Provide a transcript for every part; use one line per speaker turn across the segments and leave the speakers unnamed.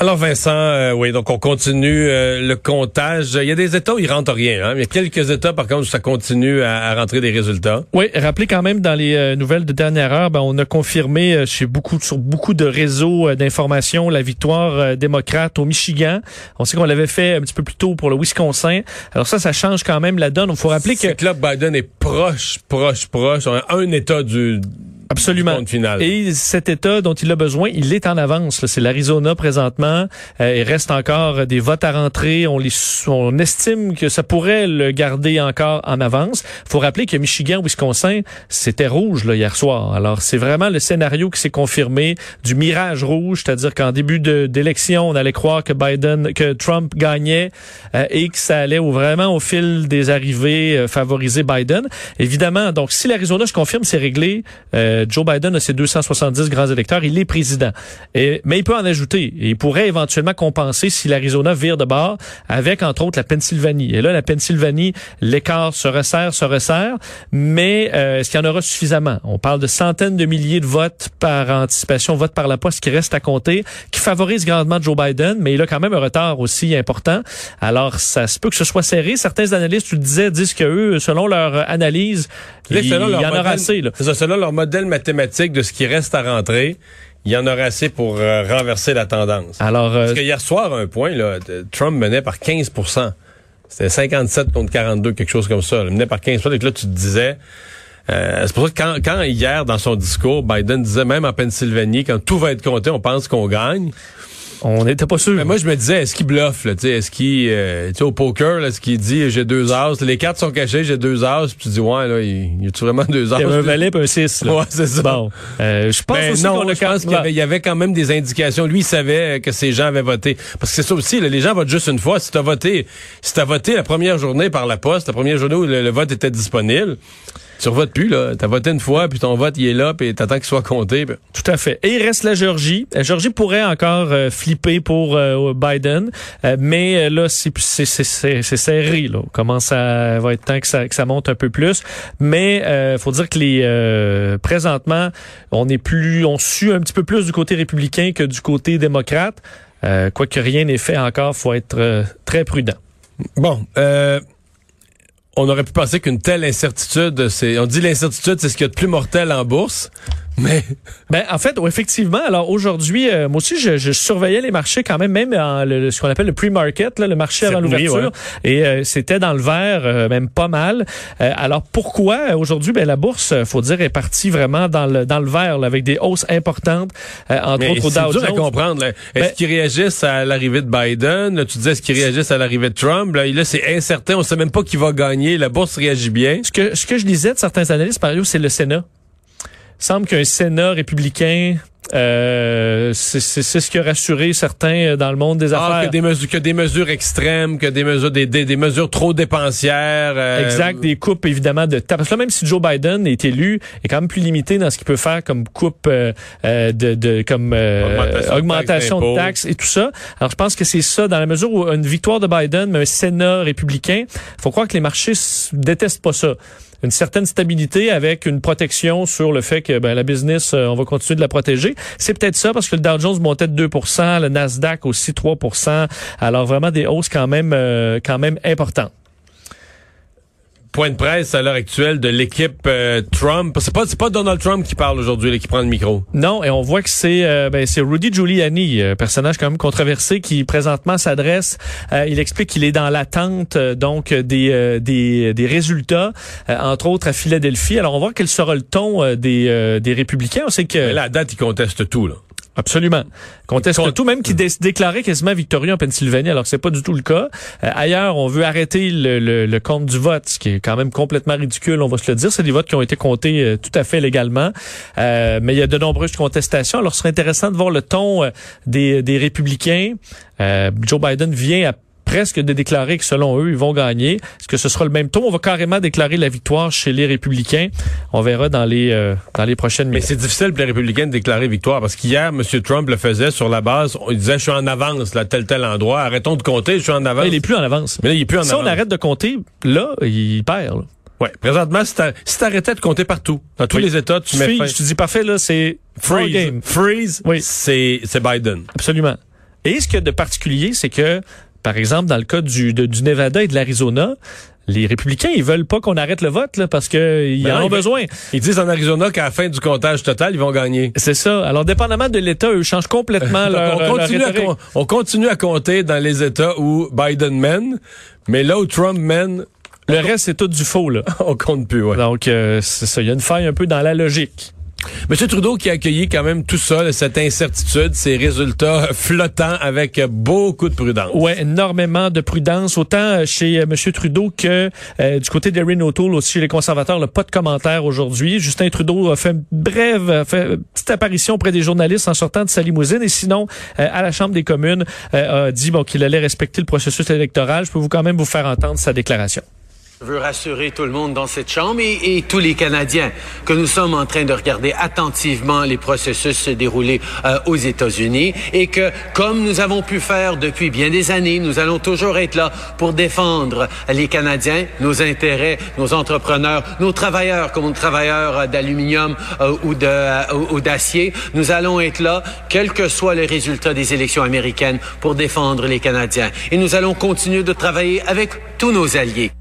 Alors Vincent, euh, oui, donc on continue euh, le comptage. Il y a des États où il rentre rien. Hein? Il y a quelques États, par contre, où ça continue à, à rentrer des résultats.
Oui, rappelez quand même dans les euh, nouvelles de dernière heure, ben, on a confirmé euh, chez beaucoup sur beaucoup de réseaux euh, d'information la victoire euh, démocrate au Michigan. On sait qu'on l'avait fait un petit peu plus tôt pour le Wisconsin. Alors ça, ça change quand même la donne. Il faut rappeler que
que là, Biden est proche, proche, proche. On a un État du,
Absolument. Et cet État dont il a besoin, il est en avance. C'est l'Arizona présentement. Euh, il reste encore des votes à rentrer. On, les, on estime que ça pourrait le garder encore en avance. faut rappeler que Michigan, Wisconsin, c'était rouge là, hier soir. Alors, c'est vraiment le scénario qui s'est confirmé du mirage rouge, c'est-à-dire qu'en début d'élection, on allait croire que Biden, que Trump gagnait euh, et que ça allait au- vraiment au fil des arrivées euh, favoriser Biden. Évidemment, donc si l'Arizona se confirme, c'est réglé. Euh, Joe Biden a ses 270 grands électeurs, il est président. Et, mais il peut en ajouter. Et il pourrait éventuellement compenser si l'Arizona vire de bord avec, entre autres, la Pennsylvanie. Et là, la Pennsylvanie, l'écart se resserre, se resserre. Mais euh, est-ce qu'il y en aura suffisamment? On parle de centaines de milliers de votes par anticipation, votes par la poste qui restent à compter, qui favorisent grandement Joe Biden, mais il a quand même un retard aussi important. Alors, ça se peut que ce soit serré. Certains analystes, tu le disais, disent que eux, selon leur analyse,
Là,
il,
selon
il y en aura assez. Là.
C'est ça, selon leur modèle mathématique de ce qui reste à rentrer, il y en aura assez pour euh, renverser la tendance.
Alors, euh,
Parce que hier soir, un point, là, Trump menait par 15% C'était 57 contre 42, quelque chose comme ça. Il menait par 15 Et que là, tu te disais... euh, c'est pour ça que quand, quand hier, dans son discours, Biden disait, même en Pennsylvanie, quand tout va être compté, on pense qu'on gagne.
On n'était pas sûr.
Mais moi, je me disais, est-ce qu'il bluffe, tu est-ce qu'il, euh, tu au poker, est-ce qu'il dit, j'ai deux as, les cartes sont cachées, j'ai deux as, puis tu dis, ouais, là, il, y a-tu vraiment deux as?
il y avait un valet et un 6.
Ouais, c'est ça.
Bon, euh, je pense
Ben
aussi qu'on a
je pense qu'il y avait, il y avait quand même des indications. Lui, il savait que ces gens avaient voté. Parce que c'est ça aussi, là, les gens votent juste une fois. Si t'as voté, si t'as voté la première journée par la poste, la première journée où le, le vote était disponible, tu revotes plus, là. T'as voté une fois, puis ton vote, il est là, puis t'attends qu'il soit compté. puis-
Tout à fait. Et il reste la Géorgie. La Géorgie pourrait encore euh, flipper pour euh, Biden, euh, mais euh, là, c'est serré. Là. On commence à va être temps que ça, que ça monte un peu plus. Mais euh, faut dire que les euh, présentement, on est plus, on sue un petit peu plus du côté républicain que du côté démocrate. Euh, Quoique rien n'est fait encore, faut être euh, très prudent.
Bon, euh, on aurait pu penser qu'une telle incertitude, c'est, on dit l'incertitude, c'est ce qu'il y a de plus mortel en bourse, mais
Ben, en fait, oui, effectivement. Alors aujourd'hui, euh, moi aussi, je, je surveillais les marchés quand même, même en le, ce qu'on appelle le pre-market, le marché avant l'ouverture, et euh, c'était dans le vert, euh, même pas mal. Euh, alors pourquoi euh, aujourd'hui, ben la bourse, euh, faut dire, est partie vraiment dans le dans le vert, là, avec des hausses importantes, euh, entre
Mais
autres au
c'est
Dow
dur à
Jones.
comprendre. Est-ce
Ben-
qu'ils réagissent à l'arrivée de Biden? Là, tu disais, est-ce qu'ils réagissent à l'arrivée de Trump? Là, là, c'est incertain. On sait même pas qui va gagner. La bourse réagit bien.
Ce que ce que je disais de certains analystes, Mario, c'est le Sénat. Semble qu'un Sénat républicain euh, c'est ce qui a rassuré certains dans le monde des
Ah,
affaires.
que des mesures, que des mesures extrêmes, que des mesures, des, des, des mesures trop dépensières. euh,
Exact, des coupes évidemment de taxes. Parce que là, même si Joe Biden est élu, il est quand même plus limité dans ce qu'il peut faire comme coupe euh, euh, de, de comme euh,
Augmentation de
augmentation
taxes
de taxes et tout ça. Alors je pense que c'est ça dans la mesure où une victoire de Biden, mais un Sénat républicain, faut croire que les marchés détestent pas ça. Une certaine stabilité avec une protection sur le fait que ben, la business, euh, on va continuer de la protéger. C'est peut-être ça parce que le Dow Jones montait de 2 le Nasdaq aussi 3% Alors vraiment des hausses quand même euh, quand même importantes.
Point de presse à l'heure actuelle de l'équipe euh, Trump. C'est pas, c'est pas Donald Trump qui parle aujourd'hui, là, qui prend le micro.
Non, et on voit que c'est euh, ben, c'est Rudy Giuliani, euh, personnage quand même controversé, qui présentement s'adresse. euh, il explique qu'il est dans l'attente euh, donc des, euh, des des résultats, euh, entre autres à Philadelphie. Alors on va voir quel sera le ton euh, des euh, des républicains. On sait que
là, à date, il conteste tout, là.
Absolument. Conteste tout, même qui déclarait quasiment victorieux en Pennsylvanie, alors que c'est pas du tout le cas. Euh, ailleurs, on veut arrêter le, le, compte du vote, ce qui est quand même complètement ridicule, on va se le dire. C'est des votes qui ont été comptés euh, tout à fait légalement. Euh, mais il y a de nombreuses contestations. Alors, ce serait intéressant de voir le ton des, des républicains. Joe Biden vient à presque de déclarer que selon eux, ils vont gagner. Est-ce que ce sera le même tour? On va carrément déclarer la victoire chez les républicains. On verra dans les euh, dans les prochaines minutes.
Mais c'est difficile pour les républicains de déclarer victoire parce qu'hier, M. Trump le faisait sur la base. Il disait, je suis en avance, là, tel, tel endroit. Arrêtons de compter, je suis en avance.
il est plus en avance.
Mais là, il est plus en
si
avance.
Si on arrête de compter, là, il perd. Là.
Ouais. Présentement, si t'arrêtais de compter partout, dans tous les États, tu mets fin.
Je te dis parfait, là, c'est
freeze.
Game.
Freeze. Oui. C'est, c'est Biden.
Absolument. Et ce qu'il y a de particulier, c'est que par exemple, dans le cas du, du Nevada et de l'Arizona, les républicains, ils veulent pas qu'on arrête le vote là, parce qu'ils ben en ont besoin.
Ils disent en Arizona qu'à la fin du comptage total, ils vont gagner.
C'est ça. Alors, dépendamment de l'État, eux changent complètement leur,
on continue, à, on continue à compter dans les États où Biden mène, mais là où Trump mène...
Le reste, c'est tout du faux. Là.
on compte plus, ouais.
Donc, euh, c'est ça. Il y a une faille un peu dans la logique.
M. Trudeau qui a accueilli quand même tout ça, cette incertitude, ces résultats flottants avec beaucoup de prudence.
Oui, énormément de prudence, autant chez euh, M. Trudeau que euh, du côté d'Erin O'Toole, aussi chez les conservateurs, là, pas de commentaires aujourd'hui. Justin Trudeau a fait une brève, fait une petite apparition auprès des journalistes en sortant de sa limousine et sinon, euh, à la Chambre des communes, a dit bon, qu'il allait respecter le processus électoral. Je peux vous quand même vous faire entendre sa déclaration.
Je veux rassurer tout le monde dans cette Chambre et, tous les Canadiens que nous sommes en train de regarder attentivement les processus se dérouler euh, aux États-Unis et que, comme nous avons pu faire depuis bien des années, nous allons toujours être là pour défendre les Canadiens, nos intérêts, nos entrepreneurs, nos travailleurs comme nos travailleurs d'aluminium euh, ou euh, ou d'acier. Nous allons être là, quel que soit le résultat des élections américaines, pour défendre les Canadiens. Et nous allons continuer de travailler avec tous nos alliés.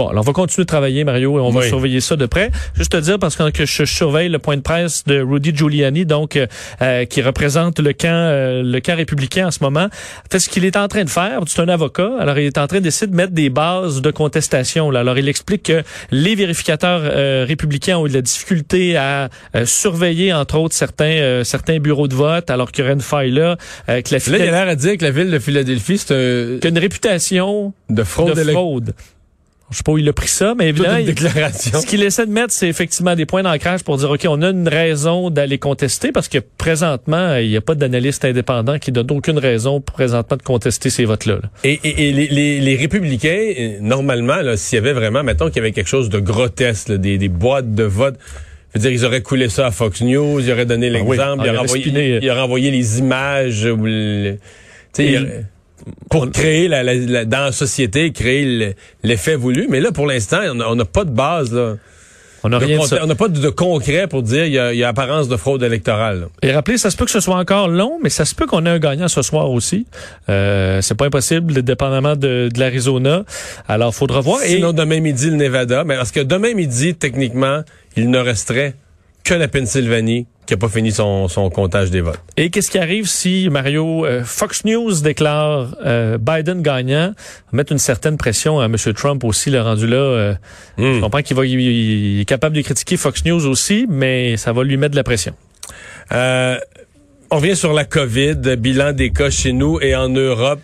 Bon, alors on va continuer de travailler, Mario, et on va surveiller ça de près. Juste te dire, parce que je surveille le point de presse de Rudy Giuliani, donc euh, euh, qui représente le camp euh, le camp républicain en ce moment. fait, ce qu'il est en train de faire, c'est un avocat, alors il est en train d'essayer de mettre des bases de contestation. Là. Alors il explique que les vérificateurs républicains ont eu de la difficulté à surveiller, entre autres, certains certains bureaux de vote, alors qu'il y aurait une faille là. que la
là, il a l'air à dire que la ville de Philadelphie, c'est
une réputation
de fraude.
De fraude. Je sais pas où il a pris ça, mais évidemment,
déclaration.
ce qu'il essaie de mettre, c'est effectivement des points d'ancrage pour dire, OK, on a une raison d'aller contester parce que présentement, il n'y a pas d'analyste indépendant qui donne aucune raison présentement de contester ces votes-là.
Et, et, les, les, républicains, euh, normalement, s'il y avait vraiment, mettons qu'il y avait quelque chose de grotesque, des, des boîtes de vote, je veux dire, ils auraient coulé ça à Fox News, ils auraient donné ah l'exemple, ils, auraient envoyé, les images. Ou le, pour créer la, la, dans la société, créer l'effet voulu. Mais là, pour l'instant, on n'a pas de base. Là. On n'a rien On n'a pas de, concret pour dire il y a, y a apparence de fraude électorale.
Et rappelez, ça se peut que ce soit encore long, mais ça se peut qu'on ait un gagnant ce soir aussi. Euh, c'est pas impossible, dépendamment de, de l'Arizona. Alors, faudra voir.
Sinon, demain midi, le Nevada. Mais parce que demain midi, techniquement, il ne resterait que la Pennsylvanie qui n'a pas fini son, son, comptage des votes.
Et qu'est-ce qui arrive si, Mario, euh, Fox News déclare euh, Biden gagnant, mettre une certaine pression à M. Trump aussi, le rendu là. Euh, hmm. Je comprends qu'il va, il est capable de critiquer Fox News aussi, mais ça va lui mettre de la pression.
Euh, on vient sur la COVID, bilan des cas chez nous et en Europe.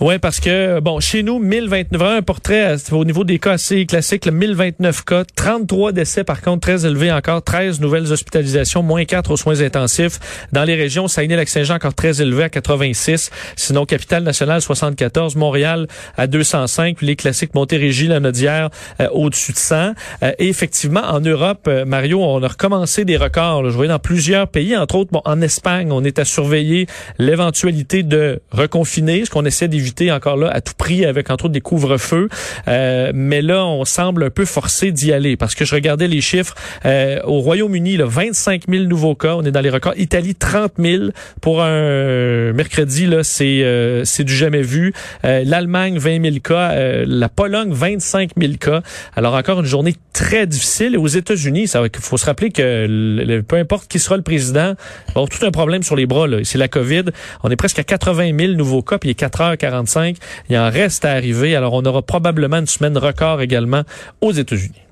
Oui, parce que, bon, chez nous, 1029, un portrait au niveau des cas assez classiques, 1029 cas, 33 décès par contre, très élevés encore, 13 nouvelles hospitalisations, moins 4 aux soins intensifs. Dans les régions, Saguenay-Lac-Saint-Jean encore très élevé à 86, sinon Capitale-Nationale 74, Montréal à 205, les classiques Montérégie, la Nodière euh, au-dessus de 100. Euh, et effectivement, en Europe, euh, Mario, on a recommencé des records. je voyais dans plusieurs pays, entre autres bon, en Espagne, on est à surveiller l'éventualité de reconfiner, ce qu'on essaie d'éviter encore là à tout prix avec entre autres des couvre-feux. Euh, mais là, on semble un peu forcé d'y aller parce que je regardais les chiffres euh, au Royaume-Uni, 25 000 nouveaux cas, on est dans les records. Italie, 30 000 pour un mercredi là, c'est euh, c'est du jamais vu. L'Allemagne, 20 000 cas. la Pologne, 25 000 cas. Alors encore une journée très difficile. Et aux États-Unis, ça faut se rappeler que peu importe qui sera le président, bon, tout un problème sur les bras. C'est la COVID. On est presque à 80 000 nouveaux cas, puis il est 4h45. Il en reste à arriver. Alors, on aura probablement une semaine record également aux États-Unis.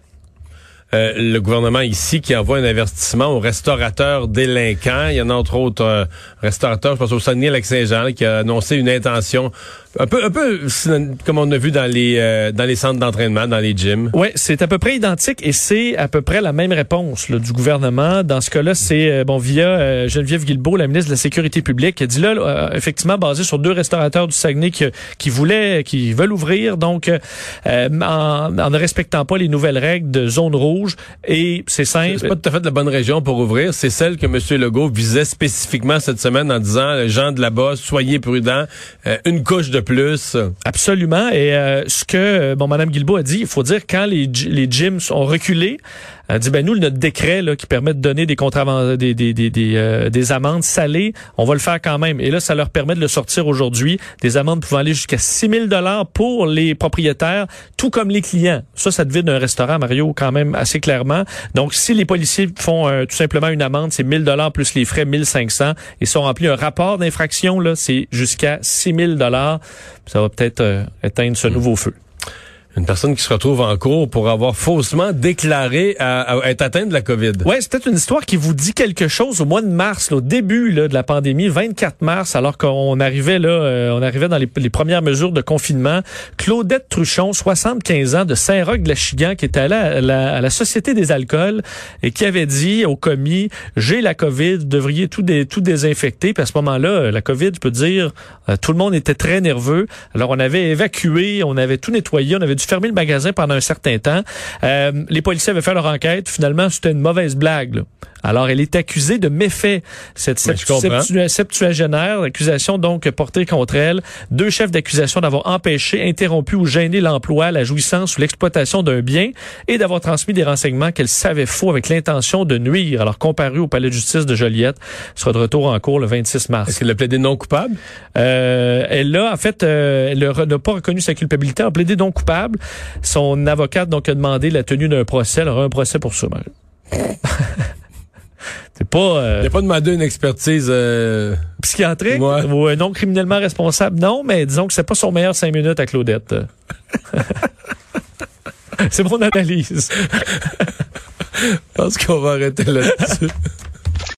euh, le gouvernement ici qui envoie un avertissement aux restaurateurs délinquants. Il y en a entre autres un restaurateur, je pense au Saguenay-Lac-Saint-Jean, qui a annoncé une intention un peu, un peu comme on a vu dans les euh, dans les centres d'entraînement, dans les gyms.
Oui, c'est à peu près identique et c'est à peu près la même réponse là, du gouvernement. Dans ce cas-là, c'est euh, bon via euh, Geneviève Guilbeault, la ministre de la Sécurité publique, qui a dit là, effectivement basé sur deux restaurateurs du Saguenay qui, qui voulaient, qui veulent ouvrir, donc en, en, ne respectant pas les nouvelles règles de zone rouge. Et c'est simple.
C'est pas tout à fait la bonne région pour ouvrir. C'est celle que M. Legault visait spécifiquement cette semaine en disant, les gens de là-bas, soyez prudents, une couche de
Absolument. Et euh, ce que euh, bon, Mme Guilbeault a dit, il faut dire quand les, les gyms ont reculé, elle dit ben nous notre décret là, qui permet de donner des des des des, des, euh, des, amendes salées, on va le faire quand même. Et là, ça leur permet de le sortir aujourd'hui, des amendes pouvant aller jusqu'à 6 000 dollars pour les propriétaires, tout comme les clients. Ça, ça devine un restaurant Mario quand même assez clairement. Donc, si les policiers font tout simplement une amende, c'est 1000 dollars plus les frais 1500 et sont remplis un rapport d'infraction là, c'est jusqu'à 6 000 dollars ça va peut-être euh, éteindre ce hmm. nouveau feu.
Une personne qui se retrouve en cours pour avoir faussement déclaré à, être atteinte de la COVID.
Ouais, c'est peut-être une histoire qui vous dit quelque chose au mois de mars, au début là, de la pandémie, 24 mars, alors qu'on arrivait là, euh, on arrivait dans les, premières mesures de confinement. Claudette Truchon, 75 ans, de Saint-Roch-de-la-Chigan, qui était allée à la, Société des alcools et qui avait dit au commis, j'ai la COVID, vous devriez tout, désinfecter. Puis à ce moment-là, la COVID, je peux dire, euh, tout le monde était très nerveux. Alors on avait évacué, on avait tout nettoyé, on avait dû fermer le magasin pendant un certain temps. Euh, les policiers avaient fait leur enquête. Finalement, c'était une mauvaise blague. Alors, elle est accusée de méfait, cette septuagénaire. Accusation donc portée contre elle. Deux chefs d'accusation d'avoir empêché, interrompu ou gêné l'emploi, la jouissance ou l'exploitation d'un bien et d'avoir transmis des renseignements qu'elle savait faux avec l'intention de nuire. Alors, comparu au palais de justice de Joliette, sera de retour en cours le 26 mars.
Est-ce qu'elle a plaidé non coupable?
Euh, elle a, en fait, euh, elle n'a pas reconnu sa culpabilité, elle a plaidé non coupable. Son avocate donc a demandé la tenue d'un procès. Elle aura un procès pour ça. C'est pas.
Euh, Il a pas demandé une expertise euh...
psychiatrique? Ou non criminellement responsable. Non, mais disons que c'est pas son meilleur cinq minutes à Claudette. c'est mon analyse.
Je pense qu'on va arrêter là-dessus.